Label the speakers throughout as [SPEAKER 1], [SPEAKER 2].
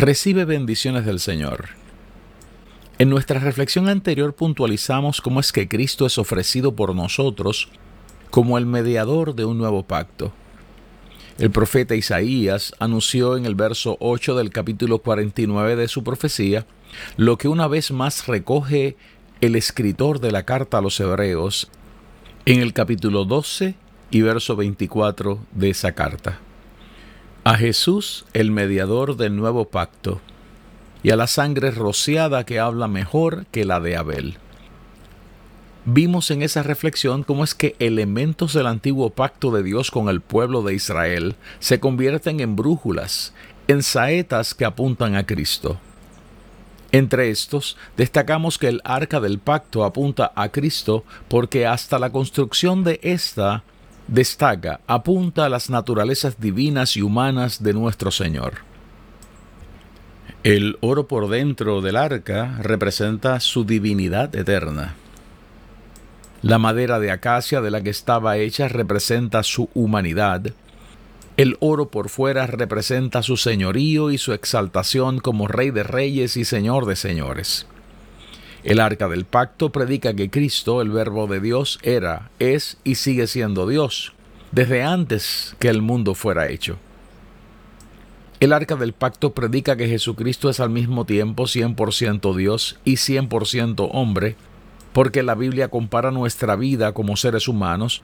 [SPEAKER 1] Recibe bendiciones del Señor. En nuestra reflexión anterior puntualizamos cómo es que Cristo es ofrecido por nosotros como el mediador de un nuevo pacto. El profeta Isaías anunció en el verso 8 del capítulo 49 de su profecía lo que una vez más recoge el escritor de la carta a los hebreos en el capítulo 12 y verso 24 de esa carta a Jesús, el mediador del nuevo pacto, y a la sangre rociada que habla mejor que la de Abel. Vimos en esa reflexión cómo es que elementos del antiguo pacto de Dios con el pueblo de Israel se convierten en brújulas, en saetas que apuntan a Cristo. Entre estos, destacamos que el arca del pacto apunta a Cristo porque hasta la construcción de ésta destaca, apunta a las naturalezas divinas y humanas de nuestro Señor. El oro por dentro del arca representa su divinidad eterna. La madera de acacia de la que estaba hecha representa su humanidad. El oro por fuera representa su señorío y su exaltación como Rey de Reyes y Señor de Señores. El arca del pacto predica que Cristo, el verbo de Dios, era, es y sigue siendo Dios, desde antes que el mundo fuera hecho. El arca del pacto predica que Jesucristo es al mismo tiempo 100% Dios y 100% hombre, porque la Biblia compara nuestra vida como seres humanos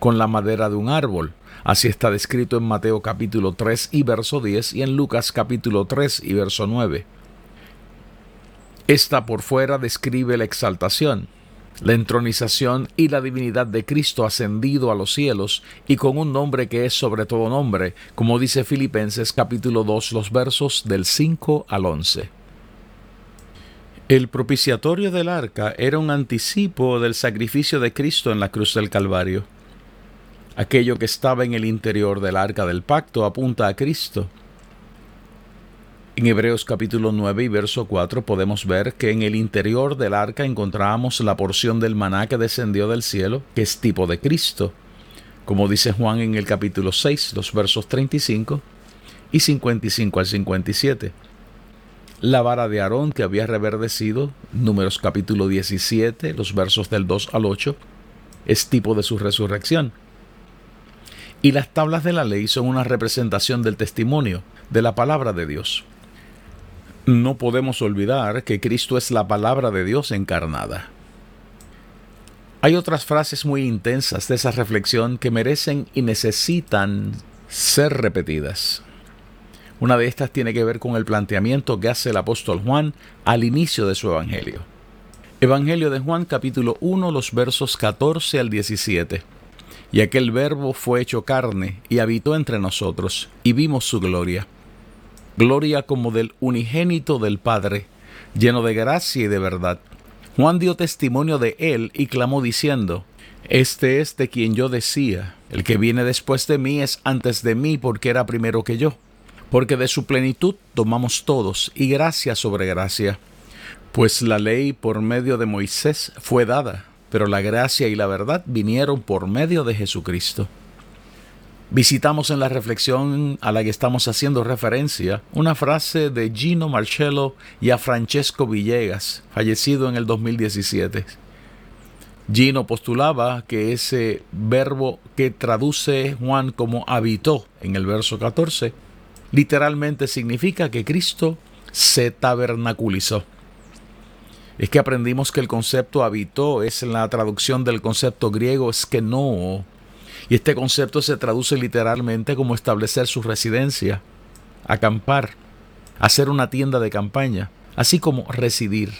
[SPEAKER 1] con la madera de un árbol. Así está descrito en Mateo capítulo 3 y verso 10 y en Lucas capítulo 3 y verso 9. Esta por fuera describe la exaltación, la entronización y la divinidad de Cristo ascendido a los cielos y con un nombre que es sobre todo nombre, como dice Filipenses capítulo 2 los versos del 5 al 11. El propiciatorio del arca era un anticipo del sacrificio de Cristo en la cruz del Calvario. Aquello que estaba en el interior del arca del pacto apunta a Cristo en Hebreos capítulo 9 y verso 4 podemos ver que en el interior del arca encontramos la porción del maná que descendió del cielo, que es tipo de Cristo, como dice Juan en el capítulo 6, los versos 35 y 55 al 57. La vara de Aarón que había reverdecido, números capítulo 17, los versos del 2 al 8, es tipo de su resurrección. Y las tablas de la ley son una representación del testimonio, de la palabra de Dios. No podemos olvidar que Cristo es la palabra de Dios encarnada. Hay otras frases muy intensas de esa reflexión que merecen y necesitan ser repetidas. Una de estas tiene que ver con el planteamiento que hace el apóstol Juan al inicio de su Evangelio. Evangelio de Juan capítulo 1 los versos 14 al 17. Y aquel verbo fue hecho carne y habitó entre nosotros, y vimos su gloria gloria como del unigénito del Padre, lleno de gracia y de verdad. Juan dio testimonio de él y clamó diciendo, Este es de quien yo decía, el que viene después de mí es antes de mí porque era primero que yo, porque de su plenitud tomamos todos y gracia sobre gracia. Pues la ley por medio de Moisés fue dada, pero la gracia y la verdad vinieron por medio de Jesucristo. Visitamos en la reflexión a la que estamos haciendo referencia una frase de Gino Marcello y a Francesco Villegas, fallecido en el 2017. Gino postulaba que ese verbo que traduce Juan como habitó en el verso 14, literalmente significa que Cristo se tabernaculizó. Es que aprendimos que el concepto habitó es la traducción del concepto griego no y este concepto se traduce literalmente como establecer su residencia. acampar, hacer una tienda de campaña, así como residir.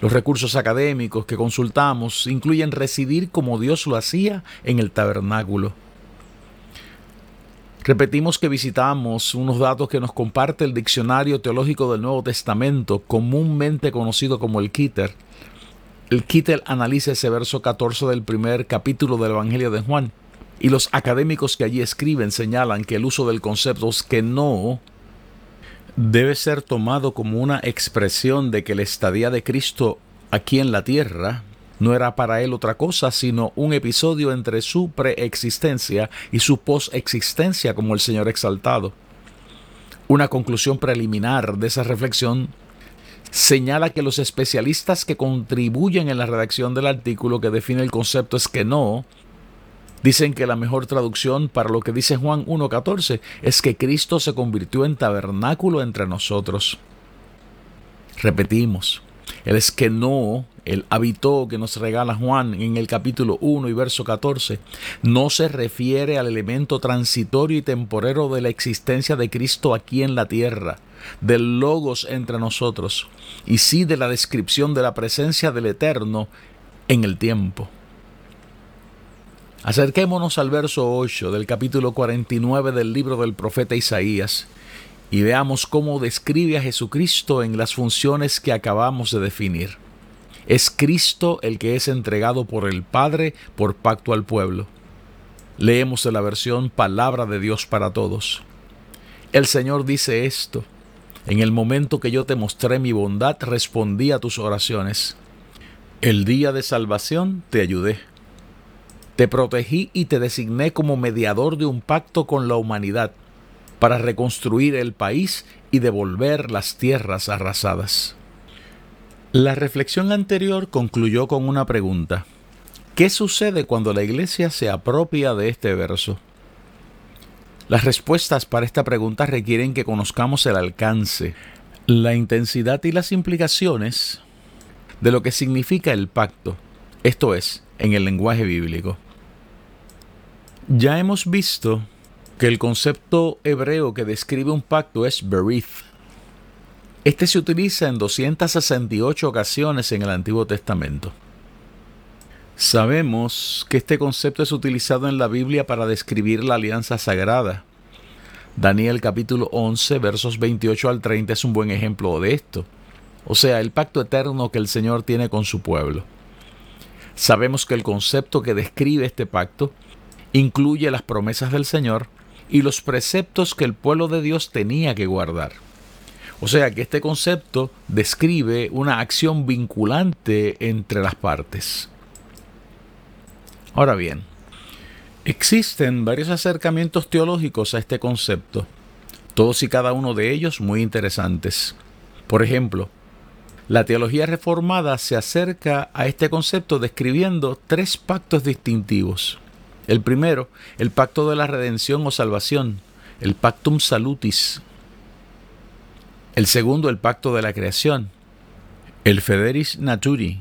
[SPEAKER 1] Los recursos académicos que consultamos incluyen residir como Dios lo hacía en el tabernáculo. Repetimos que visitamos unos datos que nos comparte el Diccionario Teológico del Nuevo Testamento, comúnmente conocido como el Kitter. El Kitter analiza ese verso 14 del primer capítulo del Evangelio de Juan. Y los académicos que allí escriben señalan que el uso del concepto es que no debe ser tomado como una expresión de que la estadía de Cristo aquí en la tierra no era para él otra cosa sino un episodio entre su preexistencia y su posexistencia como el Señor exaltado. Una conclusión preliminar de esa reflexión señala que los especialistas que contribuyen en la redacción del artículo que define el concepto es que no, Dicen que la mejor traducción para lo que dice Juan 1.14 es que Cristo se convirtió en tabernáculo entre nosotros. Repetimos, el es que no, el habitó que nos regala Juan en el capítulo 1 y verso 14, no se refiere al elemento transitorio y temporero de la existencia de Cristo aquí en la tierra, del logos entre nosotros, y sí de la descripción de la presencia del Eterno en el tiempo. Acerquémonos al verso 8 del capítulo 49 del libro del profeta Isaías y veamos cómo describe a Jesucristo en las funciones que acabamos de definir. Es Cristo el que es entregado por el Padre por pacto al pueblo. Leemos de la versión Palabra de Dios para todos. El Señor dice esto. En el momento que yo te mostré mi bondad, respondí a tus oraciones. El día de salvación te ayudé. Te protegí y te designé como mediador de un pacto con la humanidad para reconstruir el país y devolver las tierras arrasadas. La reflexión anterior concluyó con una pregunta. ¿Qué sucede cuando la iglesia se apropia de este verso? Las respuestas para esta pregunta requieren que conozcamos el alcance, la intensidad y las implicaciones de lo que significa el pacto, esto es, en el lenguaje bíblico. Ya hemos visto que el concepto hebreo que describe un pacto es berith. Este se utiliza en 268 ocasiones en el Antiguo Testamento. Sabemos que este concepto es utilizado en la Biblia para describir la alianza sagrada. Daniel capítulo 11 versos 28 al 30 es un buen ejemplo de esto, o sea, el pacto eterno que el Señor tiene con su pueblo. Sabemos que el concepto que describe este pacto incluye las promesas del Señor y los preceptos que el pueblo de Dios tenía que guardar. O sea que este concepto describe una acción vinculante entre las partes. Ahora bien, existen varios acercamientos teológicos a este concepto, todos y cada uno de ellos muy interesantes. Por ejemplo, la teología reformada se acerca a este concepto describiendo tres pactos distintivos. El primero, el pacto de la redención o salvación, el pactum salutis. El segundo, el pacto de la creación, el federis naturi.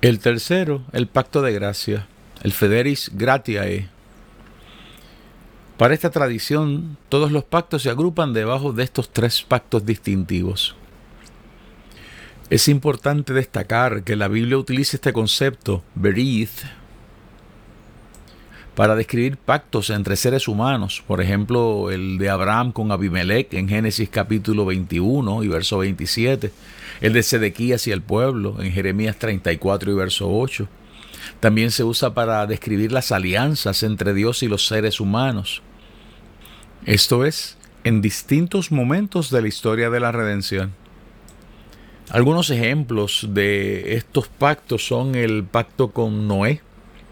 [SPEAKER 1] El tercero, el pacto de gracia, el federis gratiae. Para esta tradición, todos los pactos se agrupan debajo de estos tres pactos distintivos. Es importante destacar que la Biblia utiliza este concepto, berith, para describir pactos entre seres humanos, por ejemplo el de Abraham con Abimelech en Génesis capítulo 21 y verso 27, el de Sedequías y el pueblo en Jeremías 34 y verso 8. También se usa para describir las alianzas entre Dios y los seres humanos. Esto es, en distintos momentos de la historia de la redención. Algunos ejemplos de estos pactos son el pacto con Noé,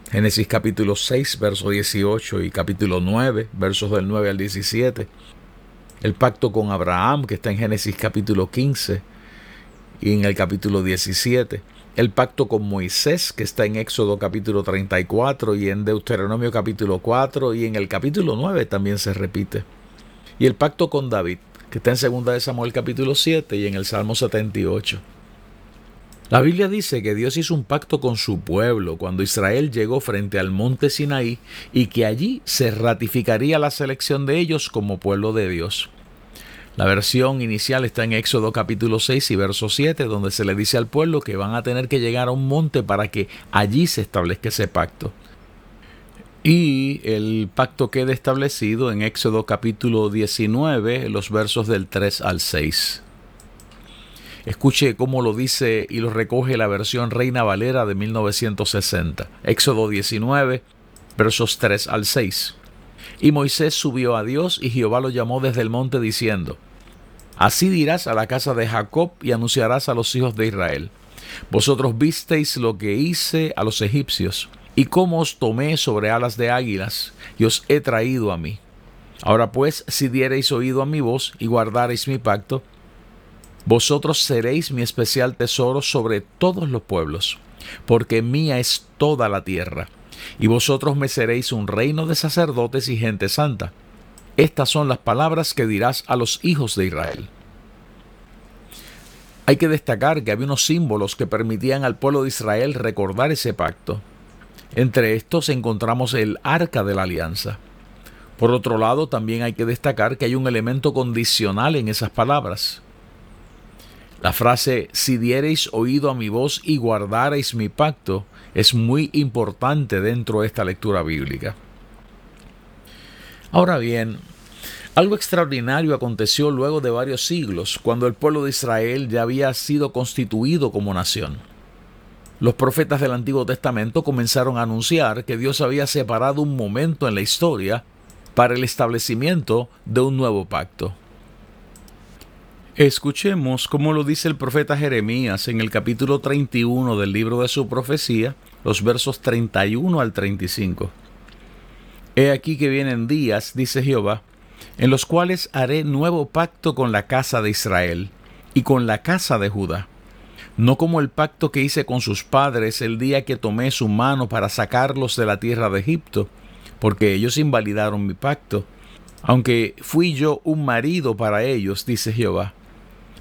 [SPEAKER 1] Génesis capítulo 6, verso 18 y capítulo 9, versos del 9 al 17. El pacto con Abraham, que está en Génesis capítulo 15 y en el capítulo 17. El pacto con Moisés, que está en Éxodo capítulo 34 y en Deuteronomio capítulo 4 y en el capítulo 9 también se repite. Y el pacto con David, que está en 2 de Samuel capítulo 7 y en el Salmo 78. La Biblia dice que Dios hizo un pacto con su pueblo cuando Israel llegó frente al monte Sinaí y que allí se ratificaría la selección de ellos como pueblo de Dios. La versión inicial está en Éxodo capítulo 6 y verso 7, donde se le dice al pueblo que van a tener que llegar a un monte para que allí se establezca ese pacto. Y el pacto queda establecido en Éxodo capítulo 19, los versos del 3 al 6. Escuche cómo lo dice y lo recoge la versión Reina Valera de 1960. Éxodo 19, versos 3 al 6. Y Moisés subió a Dios y Jehová lo llamó desde el monte diciendo, Así dirás a la casa de Jacob y anunciarás a los hijos de Israel. Vosotros visteis lo que hice a los egipcios y cómo os tomé sobre alas de águilas y os he traído a mí. Ahora pues, si diereis oído a mi voz y guardareis mi pacto, vosotros seréis mi especial tesoro sobre todos los pueblos, porque mía es toda la tierra, y vosotros me seréis un reino de sacerdotes y gente santa. Estas son las palabras que dirás a los hijos de Israel. Hay que destacar que había unos símbolos que permitían al pueblo de Israel recordar ese pacto. Entre estos encontramos el arca de la alianza. Por otro lado, también hay que destacar que hay un elemento condicional en esas palabras. La frase si diereis oído a mi voz y guardareis mi pacto es muy importante dentro de esta lectura bíblica. Ahora bien, algo extraordinario aconteció luego de varios siglos, cuando el pueblo de Israel ya había sido constituido como nación. Los profetas del Antiguo Testamento comenzaron a anunciar que Dios había separado un momento en la historia para el establecimiento de un nuevo pacto. Escuchemos cómo lo dice el profeta Jeremías en el capítulo 31 del libro de su profecía, los versos 31 al 35. He aquí que vienen días, dice Jehová, en los cuales haré nuevo pacto con la casa de Israel y con la casa de Judá, no como el pacto que hice con sus padres el día que tomé su mano para sacarlos de la tierra de Egipto, porque ellos invalidaron mi pacto, aunque fui yo un marido para ellos, dice Jehová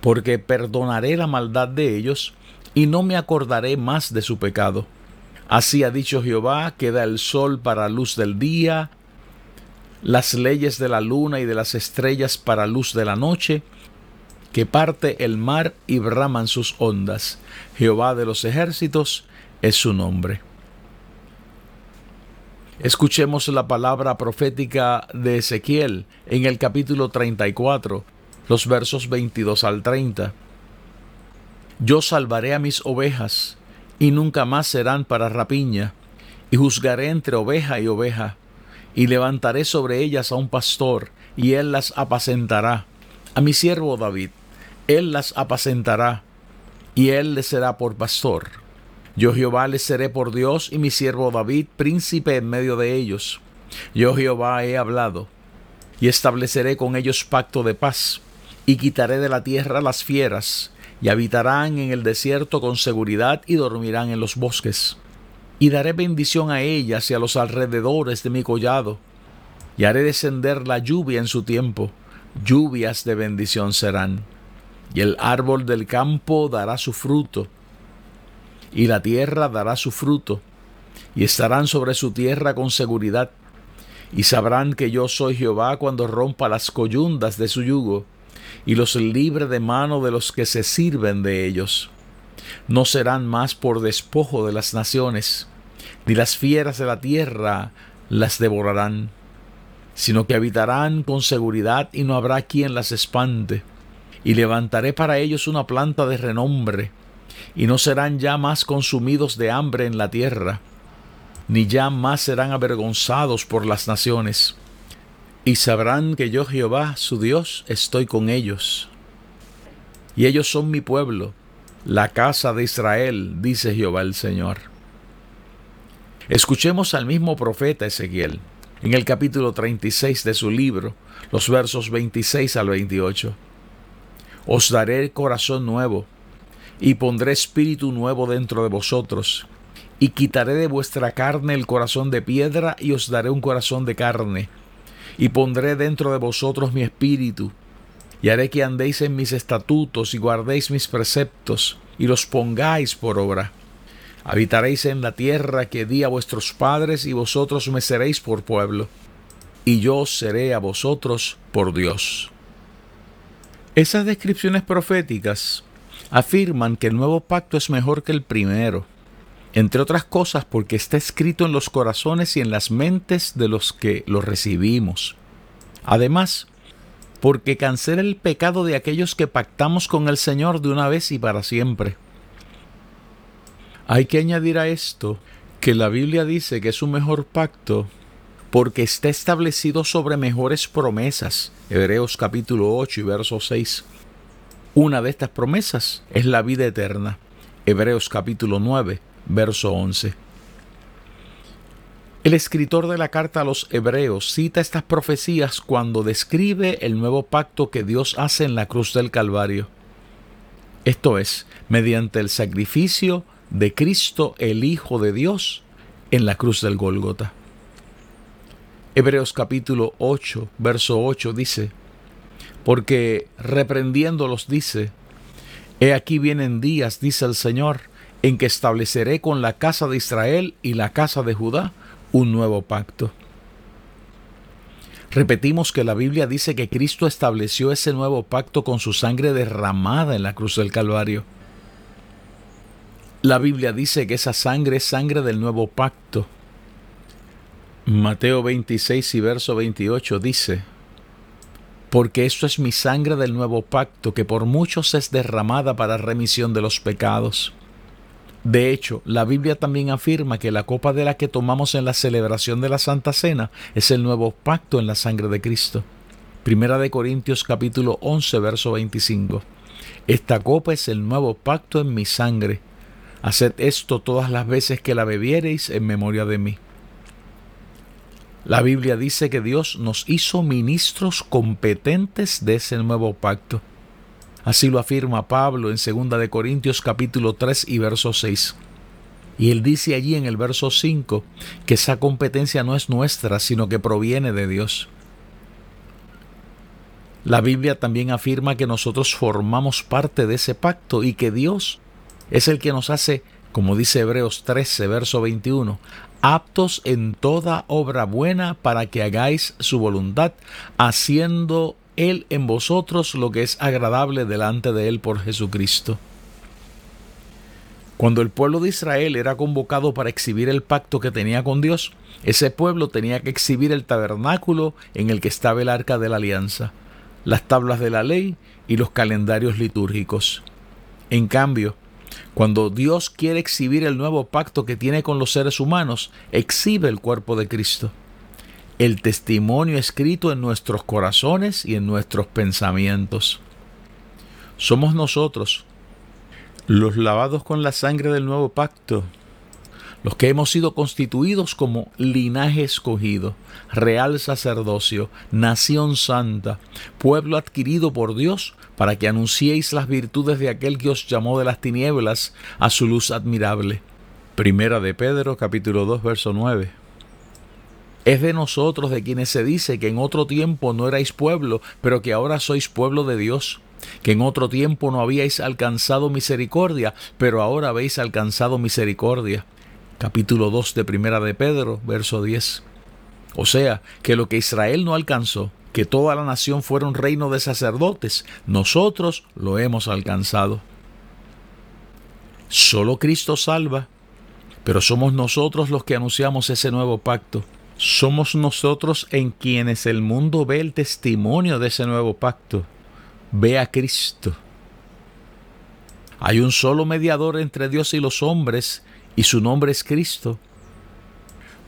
[SPEAKER 1] porque perdonaré la maldad de ellos y no me acordaré más de su pecado. Así ha dicho Jehová, que da el sol para luz del día, las leyes de la luna y de las estrellas para luz de la noche, que parte el mar y braman sus ondas. Jehová de los ejércitos es su nombre. Escuchemos la palabra profética de Ezequiel en el capítulo 34 los versos 22 al 30. Yo salvaré a mis ovejas, y nunca más serán para rapiña, y juzgaré entre oveja y oveja, y levantaré sobre ellas a un pastor, y él las apacentará. A mi siervo David, él las apacentará, y él le será por pastor. Yo Jehová les seré por Dios, y mi siervo David príncipe en medio de ellos. Yo Jehová he hablado, y estableceré con ellos pacto de paz y quitaré de la tierra las fieras, y habitarán en el desierto con seguridad y dormirán en los bosques. Y daré bendición a ellas y a los alrededores de mi collado, y haré descender la lluvia en su tiempo, lluvias de bendición serán. Y el árbol del campo dará su fruto, y la tierra dará su fruto, y estarán sobre su tierra con seguridad, y sabrán que yo soy Jehová cuando rompa las coyundas de su yugo, y los libre de mano de los que se sirven de ellos. No serán más por despojo de las naciones, ni las fieras de la tierra las devorarán, sino que habitarán con seguridad y no habrá quien las espante. Y levantaré para ellos una planta de renombre, y no serán ya más consumidos de hambre en la tierra, ni ya más serán avergonzados por las naciones y sabrán que yo Jehová, su Dios, estoy con ellos. Y ellos son mi pueblo, la casa de Israel, dice Jehová el Señor. Escuchemos al mismo profeta Ezequiel en el capítulo 36 de su libro, los versos 26 al 28. Os daré corazón nuevo, y pondré espíritu nuevo dentro de vosotros, y quitaré de vuestra carne el corazón de piedra, y os daré un corazón de carne, y pondré dentro de vosotros mi espíritu, y haré que andéis en mis estatutos y guardéis mis preceptos, y los pongáis por obra. Habitaréis en la tierra que di a vuestros padres, y vosotros me seréis por pueblo, y yo seré a vosotros por Dios. Esas descripciones proféticas afirman que el nuevo pacto es mejor que el primero, entre otras cosas porque está escrito en los corazones y en las mentes de los que lo recibimos. Además, porque cancela el pecado de aquellos que pactamos con el Señor de una vez y para siempre. Hay que añadir a esto que la Biblia dice que es un mejor pacto porque está establecido sobre mejores promesas. Hebreos capítulo 8 y verso 6. Una de estas promesas es la vida eterna. Hebreos capítulo 9, verso 11. El escritor de la carta a los Hebreos cita estas profecías cuando describe el nuevo pacto que Dios hace en la cruz del Calvario. Esto es, mediante el sacrificio de Cristo el Hijo de Dios en la cruz del Gólgota. Hebreos capítulo 8, verso 8 dice, porque reprendiéndolos dice, He aquí vienen días, dice el Señor, en que estableceré con la casa de Israel y la casa de Judá un nuevo pacto. Repetimos que la Biblia dice que Cristo estableció ese nuevo pacto con su sangre derramada en la cruz del Calvario. La Biblia dice que esa sangre es sangre del nuevo pacto. Mateo 26 y verso 28 dice, porque esto es mi sangre del nuevo pacto que por muchos es derramada para remisión de los pecados. De hecho, la Biblia también afirma que la copa de la que tomamos en la celebración de la Santa Cena es el nuevo pacto en la sangre de Cristo. Primera de Corintios capítulo 11 verso 25. Esta copa es el nuevo pacto en mi sangre. Haced esto todas las veces que la bebiereis en memoria de mí. La Biblia dice que Dios nos hizo ministros competentes de ese nuevo pacto. Así lo afirma Pablo en 2 de Corintios capítulo 3 y verso 6. Y él dice allí en el verso 5 que esa competencia no es nuestra, sino que proviene de Dios. La Biblia también afirma que nosotros formamos parte de ese pacto y que Dios es el que nos hace, como dice Hebreos 13, verso 21, aptos en toda obra buena para que hagáis su voluntad, haciendo él en vosotros lo que es agradable delante de Él por Jesucristo. Cuando el pueblo de Israel era convocado para exhibir el pacto que tenía con Dios, ese pueblo tenía que exhibir el tabernáculo en el que estaba el arca de la alianza, las tablas de la ley y los calendarios litúrgicos. En cambio, cuando Dios quiere exhibir el nuevo pacto que tiene con los seres humanos, exhibe el cuerpo de Cristo el testimonio escrito en nuestros corazones y en nuestros pensamientos. Somos nosotros, los lavados con la sangre del nuevo pacto, los que hemos sido constituidos como linaje escogido, real sacerdocio, nación santa, pueblo adquirido por Dios, para que anunciéis las virtudes de aquel que os llamó de las tinieblas a su luz admirable. Primera de Pedro capítulo 2 verso 9. Es de nosotros de quienes se dice que en otro tiempo no erais pueblo, pero que ahora sois pueblo de Dios, que en otro tiempo no habíais alcanzado misericordia, pero ahora habéis alcanzado misericordia. Capítulo 2 de Primera de Pedro, verso 10. O sea, que lo que Israel no alcanzó, que toda la nación fuera un reino de sacerdotes, nosotros lo hemos alcanzado. Solo Cristo salva, pero somos nosotros los que anunciamos ese nuevo pacto somos nosotros en quienes el mundo ve el testimonio de ese nuevo pacto. Ve a Cristo. Hay un solo mediador entre Dios y los hombres, y su nombre es Cristo.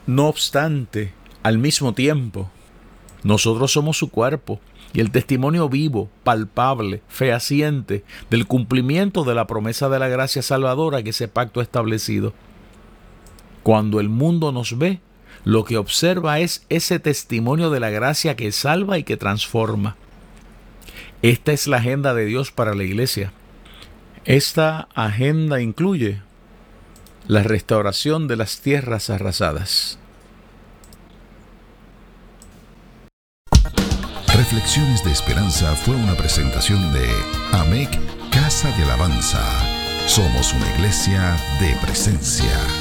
[SPEAKER 1] No obstante, al mismo tiempo, Nosotros somos su cuerpo y el testimonio vivo, palpable, fehaciente del cumplimiento de la promesa de la gracia salvadora que ese pacto ha establecido. Cuando el mundo nos ve, lo que observa es ese testimonio de la gracia que salva y que transforma. Esta es la agenda de Dios para la iglesia. Esta agenda incluye la restauración de las tierras arrasadas.
[SPEAKER 2] Reflexiones de Esperanza fue una presentación de AMEC Casa de Alabanza. Somos una iglesia de presencia.